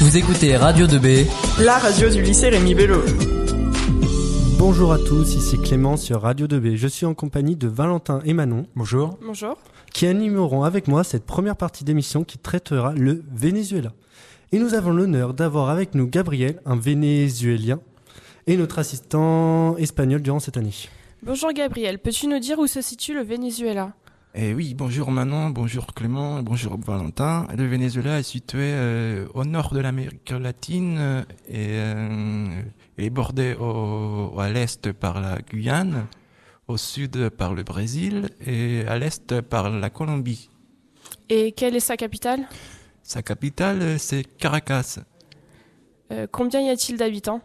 Vous écoutez Radio 2B, la radio du lycée Rémi Bello. Bonjour à tous, ici Clément sur Radio 2B. Je suis en compagnie de Valentin et Manon. Bonjour. Bonjour. Qui animeront avec moi cette première partie d'émission qui traitera le Venezuela. Et nous avons l'honneur d'avoir avec nous Gabriel, un Vénézuélien, et notre assistant espagnol durant cette année. Bonjour Gabriel, peux-tu nous dire où se situe le Venezuela? Eh oui, bonjour Manon, bonjour Clément, bonjour Valentin. Le Venezuela est situé euh, au nord de l'Amérique latine euh, et euh, est bordé au, à l'est par la Guyane, au sud par le Brésil et à l'est par la Colombie. Et quelle est sa capitale? Sa capitale, c'est Caracas. combien y a-t-il d'habitants?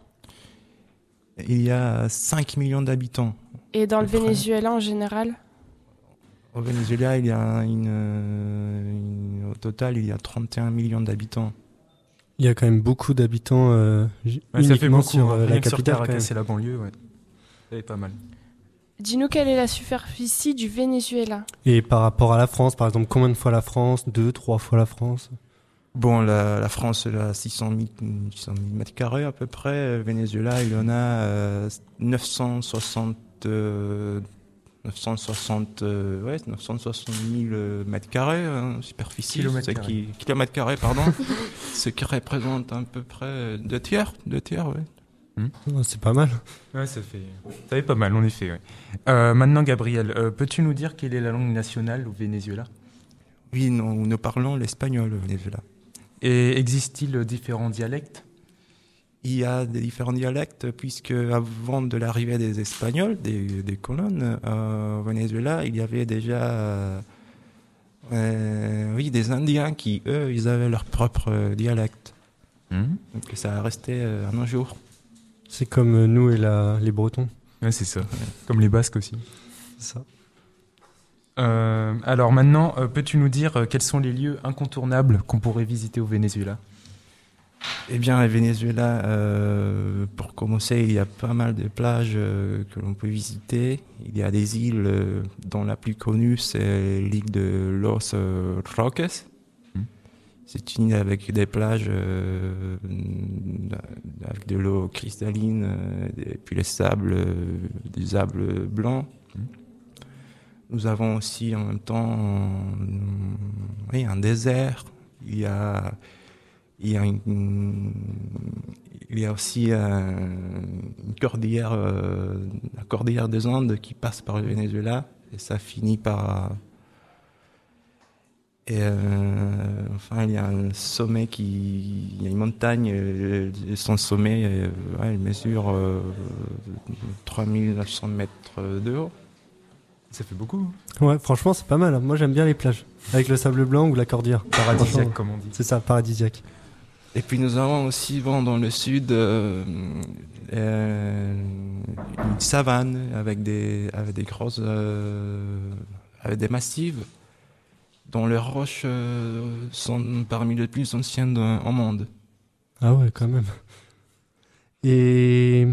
Il y a 5 millions d'habitants. Et dans le Venezuela en général? Au Venezuela, il y a une, au total, il y a 31 millions d'habitants. Il y a quand même beaucoup d'habitants euh, ça fait beaucoup, sur euh, la capitale. C'est la banlieue, ouais. C'est pas mal. Dis-nous quelle est la superficie du Venezuela Et par rapport à la France, par exemple, combien de fois la France? Deux, trois fois la France? Bon, la, la France, elle a 600 000, 600 000 mètres carrés à peu près. Le Venezuela, il en a euh, 960 960, euh, ouais, 960 000 euh, mètres carrés, hein, superficie, kilomètres carrés. kilomètres carrés, pardon, ce qui représente à peu près deux tiers, deux tiers, ouais. Hmm. C'est pas mal. Ouais, ça fait, ça fait pas mal, en effet. Ouais. Euh, maintenant, Gabriel, euh, peux-tu nous dire quelle est la langue nationale au Venezuela? Oui, nous, nous parlons l'espagnol au Venezuela. Et existe-t-il différents dialectes? Il y a des différents dialectes puisque avant de l'arrivée des Espagnols, des, des colonnes euh, au Venezuela, il y avait déjà euh, oui, des Indiens qui, eux, ils avaient leur propre dialecte. Mmh. Donc ça a resté euh, un jour. C'est comme nous et la, les Bretons. Ouais, c'est ça. Comme les Basques aussi. C'est ça. Euh, alors maintenant, euh, peux-tu nous dire euh, quels sont les lieux incontournables qu'on pourrait visiter au Venezuela? Eh bien, le Venezuela, euh, pour commencer, il y a pas mal de plages euh, que l'on peut visiter. Il y a des îles euh, dont la plus connue, c'est l'île de Los Roques. Hmm. C'est une île avec des plages avec de l'eau cristalline et puis les sables, des sables blancs. Hmm. Nous avons aussi en même temps oui, un désert. Il y a il y a, une, il y a aussi euh, une cordillère, euh, la cordillère des Andes qui passe par le Venezuela et ça finit par. Et euh, enfin, il y a un sommet qui. Il y a une montagne, et son sommet, ouais, il mesure 3900 mètres de haut. Ça fait beaucoup. Ouais, franchement, c'est pas mal. Moi, j'aime bien les plages. Avec le sable blanc ou la cordillère. Paradisiaque, comme on dit. C'est ça, paradisiaque. Et puis nous avons aussi bon, dans le sud euh, euh, une savane avec des, avec des grosses, euh, avec des massifs dont les roches sont parmi les plus anciennes au monde. Ah ouais, quand même. Et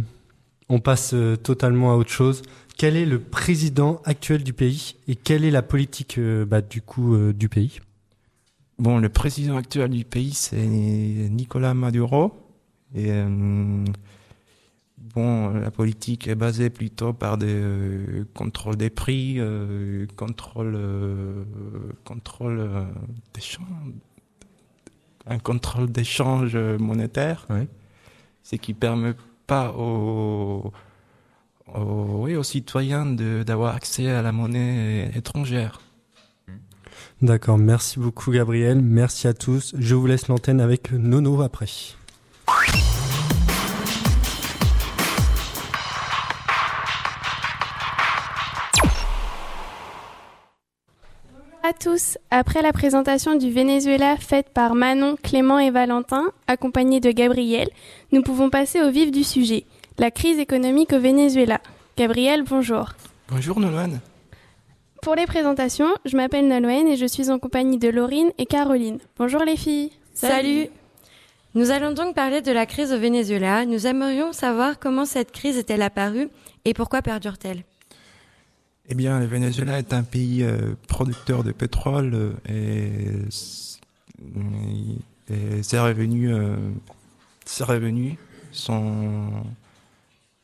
on passe totalement à autre chose. Quel est le président actuel du pays et quelle est la politique bah, du coup du pays? Bon, le président actuel du pays, c'est Nicolas Maduro. Et euh, bon, la politique est basée plutôt par des euh, contrôles des prix, euh, contrôle, contrôle d'échange, un contrôle d'échange monétaire, oui. ce qui permet pas aux, aux, oui, aux citoyens d'avoir accès à la monnaie étrangère. D'accord, merci beaucoup Gabriel, merci à tous. Je vous laisse l'antenne avec Nono après. à tous. Après la présentation du Venezuela faite par Manon, Clément et Valentin, accompagnés de Gabriel, nous pouvons passer au vif du sujet, la crise économique au Venezuela. Gabriel, bonjour. Bonjour Nolwenn. Pour les présentations, je m'appelle Nolwenn et je suis en compagnie de Laurine et Caroline. Bonjour les filles. Salut. Salut. Nous allons donc parler de la crise au Venezuela. Nous aimerions savoir comment cette crise est-elle apparue et pourquoi perdure-t-elle Eh bien, le Venezuela est un pays euh, producteur de pétrole euh, et Et ces revenus, euh, ces revenus sont,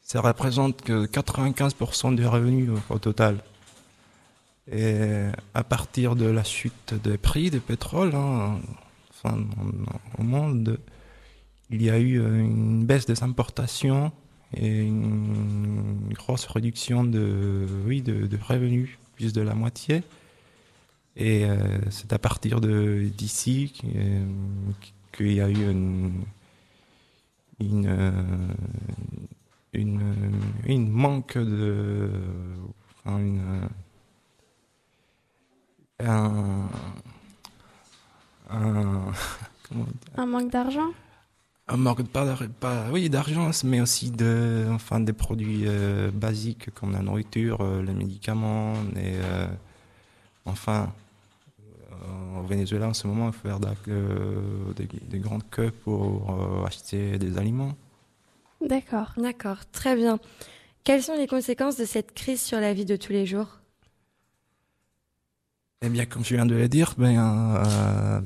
ça représente que 95% des revenus au total. Et à partir de la chute des prix du pétrole, hein, enfin, au monde, il y a eu une baisse des importations et une grosse réduction de, oui, de, de revenus, plus de la moitié. Et euh, c'est à partir d'ici euh, qu'il y a eu une, une, euh, une, une manque de, enfin, une, un, un, comment dire Un manque d'argent? Un manque pas, d'ar- pas oui d'argent mais aussi de enfin des produits euh, basiques comme la nourriture euh, les médicaments et euh, enfin au Venezuela en ce moment il faut faire des, des grandes queues pour euh, acheter des aliments D'accord. D'accord, très bien. Quelles sont les conséquences de cette crise sur la vie de tous les jours? Eh bien, comme je viens de le dire, ben, euh,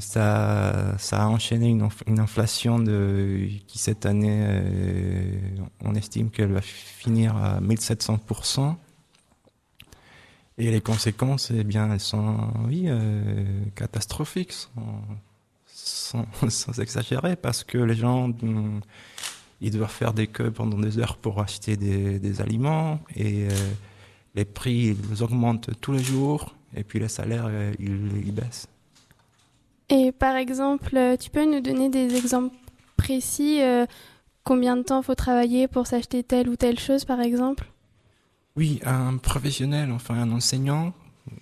ça, ça a enchaîné une, inf- une inflation de, qui cette année, euh, on estime qu'elle va finir à 1700%. Et les conséquences, eh bien, elles sont, oui, euh, catastrophiques, sans, sans, sans exagérer, parce que les gens, hum, ils doivent faire des queues pendant des heures pour acheter des, des aliments, et euh, les prix, ils augmentent tous les jours. Et puis les salaires, euh, ils, ils baissent. Et par exemple, euh, tu peux nous donner des exemples précis euh, Combien de temps faut travailler pour s'acheter telle ou telle chose, par exemple? Oui, un professionnel, enfin un enseignant,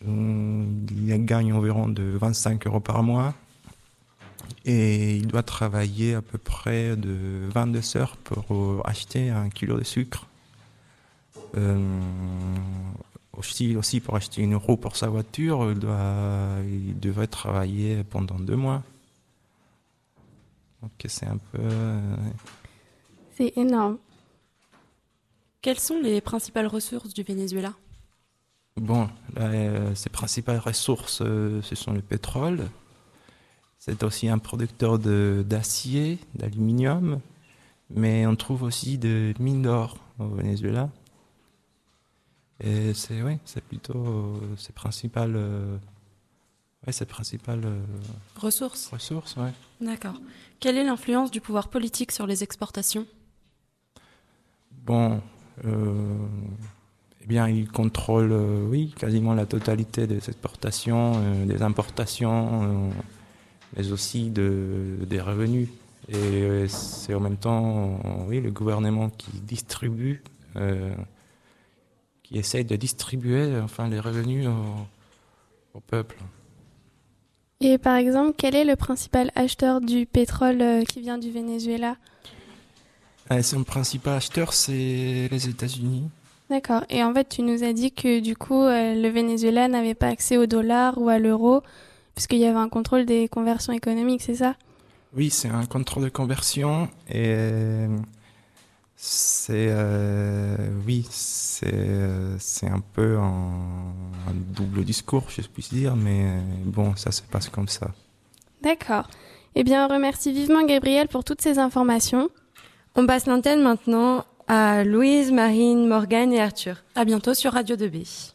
il gagne environ de 25 euros par mois. Et il doit travailler à peu près de 22 heures pour acheter un kilo de sucre. Euh, aussi, aussi pour acheter une roue pour sa voiture, il, doit, il devrait travailler pendant deux mois. Donc c'est un peu... euh, C'est énorme. Quelles sont les principales ressources du Venezuela? Bon, là, euh, ses principales ressources, euh, ce sont le pétrole. C'est aussi un producteur de- d'acier, d'aluminium, mais on trouve aussi des mines d'or au Venezuela. Et c'est oui, c'est plutôt euh, ses principales, euh, ouais, euh, Ressources ressources. Ouais. D'accord. Quelle est l'influence du pouvoir politique sur les exportations? Bon, euh, eh bien, il contrôle, euh, oui, quasiment la totalité des exportations, des importations, mais aussi de, des revenus. Et c'est en même temps, oui, le gouvernement qui distribue, qui essaye de distribuer, enfin, les revenus au, au peuple. Et par exemple, quel est le principal acheteur du pétrole euh, qui vient du Venezuela? Euh, son principal acheteur, c'est les États-Unis. D'accord. Et en fait, tu nous as dit que du coup, euh, le Venezuela n'avait pas accès au dollar ou à l'euro, puisqu'il y avait un contrôle des conversions économiques, c'est ça? Oui, c'est un contrôle de conversion et euh, c'est euh, oui, c'est euh, un peu un, un double discours, je puis dire, mais euh, bon, ça se passe comme ça. D'accord. Eh bien, on remercie vivement Gabriel pour toutes ces informations. On passe l'antenne maintenant à Louise, Marine, Morgane et Arthur. À bientôt sur Radio 2B.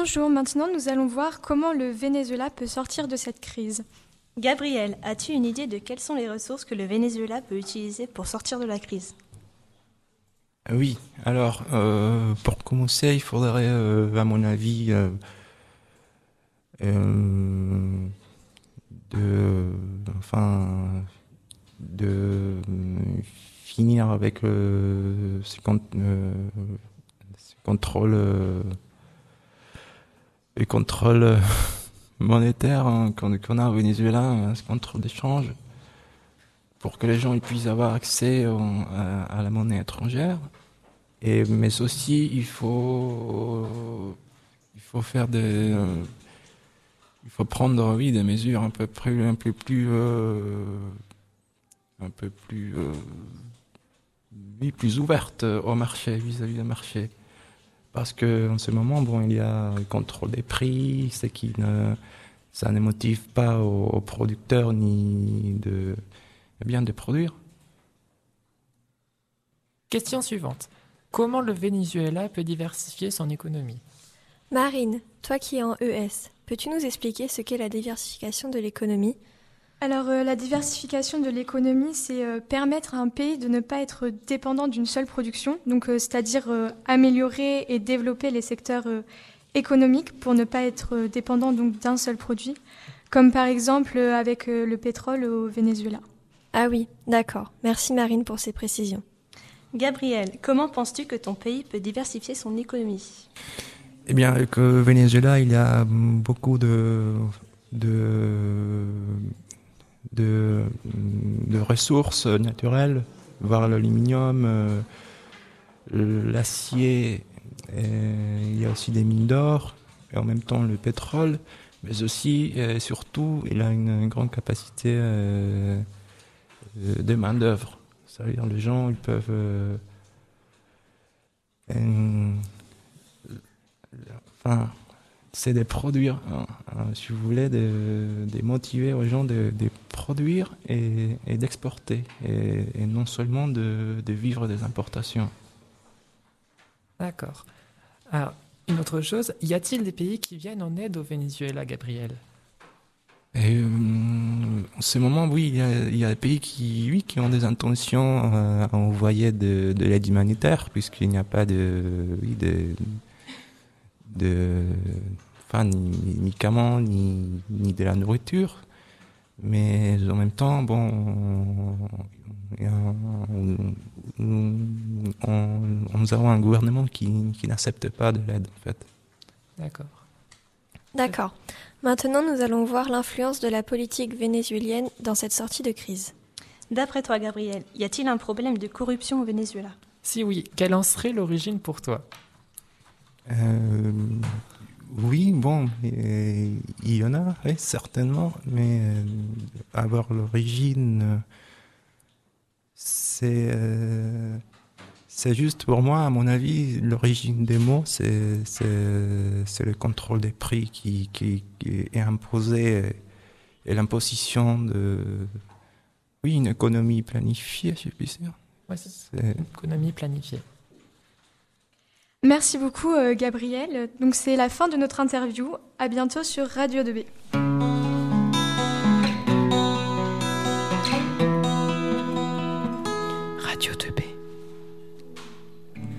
Bonjour, maintenant nous allons voir comment le Venezuela peut sortir de cette crise. Gabriel, as-tu une idée de quelles sont les ressources que le Venezuela peut utiliser pour sortir de la crise? Oui, alors euh, pour commencer, il faudrait, euh, à mon avis, euh, euh, de, enfin, de finir avec le, ces, con- euh, ces contrôles, euh, les contrôles euh, monétaires hein, qu'on a au Venezuela, hein, ce contrôle d'échange, pour que les gens puissent avoir accès à, la monnaie étrangère. Mais aussi, il faut, faire des, euh, il faut prendre, oui, des mesures un peu plus, un peu plus, euh, plus, euh, ouvertes au marché, vis-à-vis du marché. Parce que en ce moment, bon, il y a le contrôle des prix, ce qui ne, ça ne motive pas aux, aux producteurs ni de, eh bien, de produire. Question suivante. Comment le Venezuela peut diversifier son économie? Marine, toi qui es en ES, peux-tu nous expliquer ce qu'est la diversification de l'économie? Alors euh, la diversification de l'économie, c'est euh, permettre à un pays de ne pas être dépendant d'une seule production, donc euh, c'est-à-dire euh, améliorer et développer les secteurs euh, économiques pour ne pas être euh, dépendant donc d'un seul produit, comme par exemple euh, avec euh, le pétrole au Venezuela. Ah oui, d'accord. Merci Marine pour ces précisions. Gabriel, comment penses-tu que ton pays peut diversifier son économie? Eh bien, avec le Venezuela, il y a beaucoup de, de, de, ressources naturelles, voire l'aluminium, euh, l'acier, il y a aussi des mines d'or, et en même temps le pétrole, mais aussi, et surtout, il a une grande capacité euh, de main-d'œuvre. C'est-à-dire, les gens, ils peuvent. euh, euh, c'est de produire, hein, hein, si vous voulez, de, de motiver aux gens de, de produire et, et d'exporter, et, et non seulement de, de vivre des importations. D'accord. Alors, une autre chose, y a-t-il des pays qui viennent en aide au Venezuela, Gabriel? Et euh, en ce moment, oui, il y, a, il y a des pays qui, oui, qui ont des intentions euh, à envoyer de, de l'aide humanitaire, puisqu'il n'y a pas de, oui, de, de, enfin, ni, ni médicaments, ni, ni de la nourriture. Mais en même temps, bon, on- nous avons un gouvernement qui, qui n'accepte pas de l'aide, en fait. D'accord. D'accord. Maintenant, nous allons voir l'influence de la politique vénézuélienne dans cette sortie de crise. D'après toi, Gabriel, y a-t-il un problème de corruption au Venezuela? Si oui, quelle en serait l'origine pour toi? Euh, oui, bon, il y en a, oui, certainement, mais euh, avoir l'origine, c'est euh, c'est juste pour moi, à mon avis, l'origine des mots, c'est c'est le contrôle des prix qui, qui, qui est imposé et l'imposition de, oui, une économie planifiée, je suis sûr. C'est C'est- une économie planifiée. Merci beaucoup euh, Gabriel. Donc c'est la fin de notre interview. À bientôt sur Radio 2B.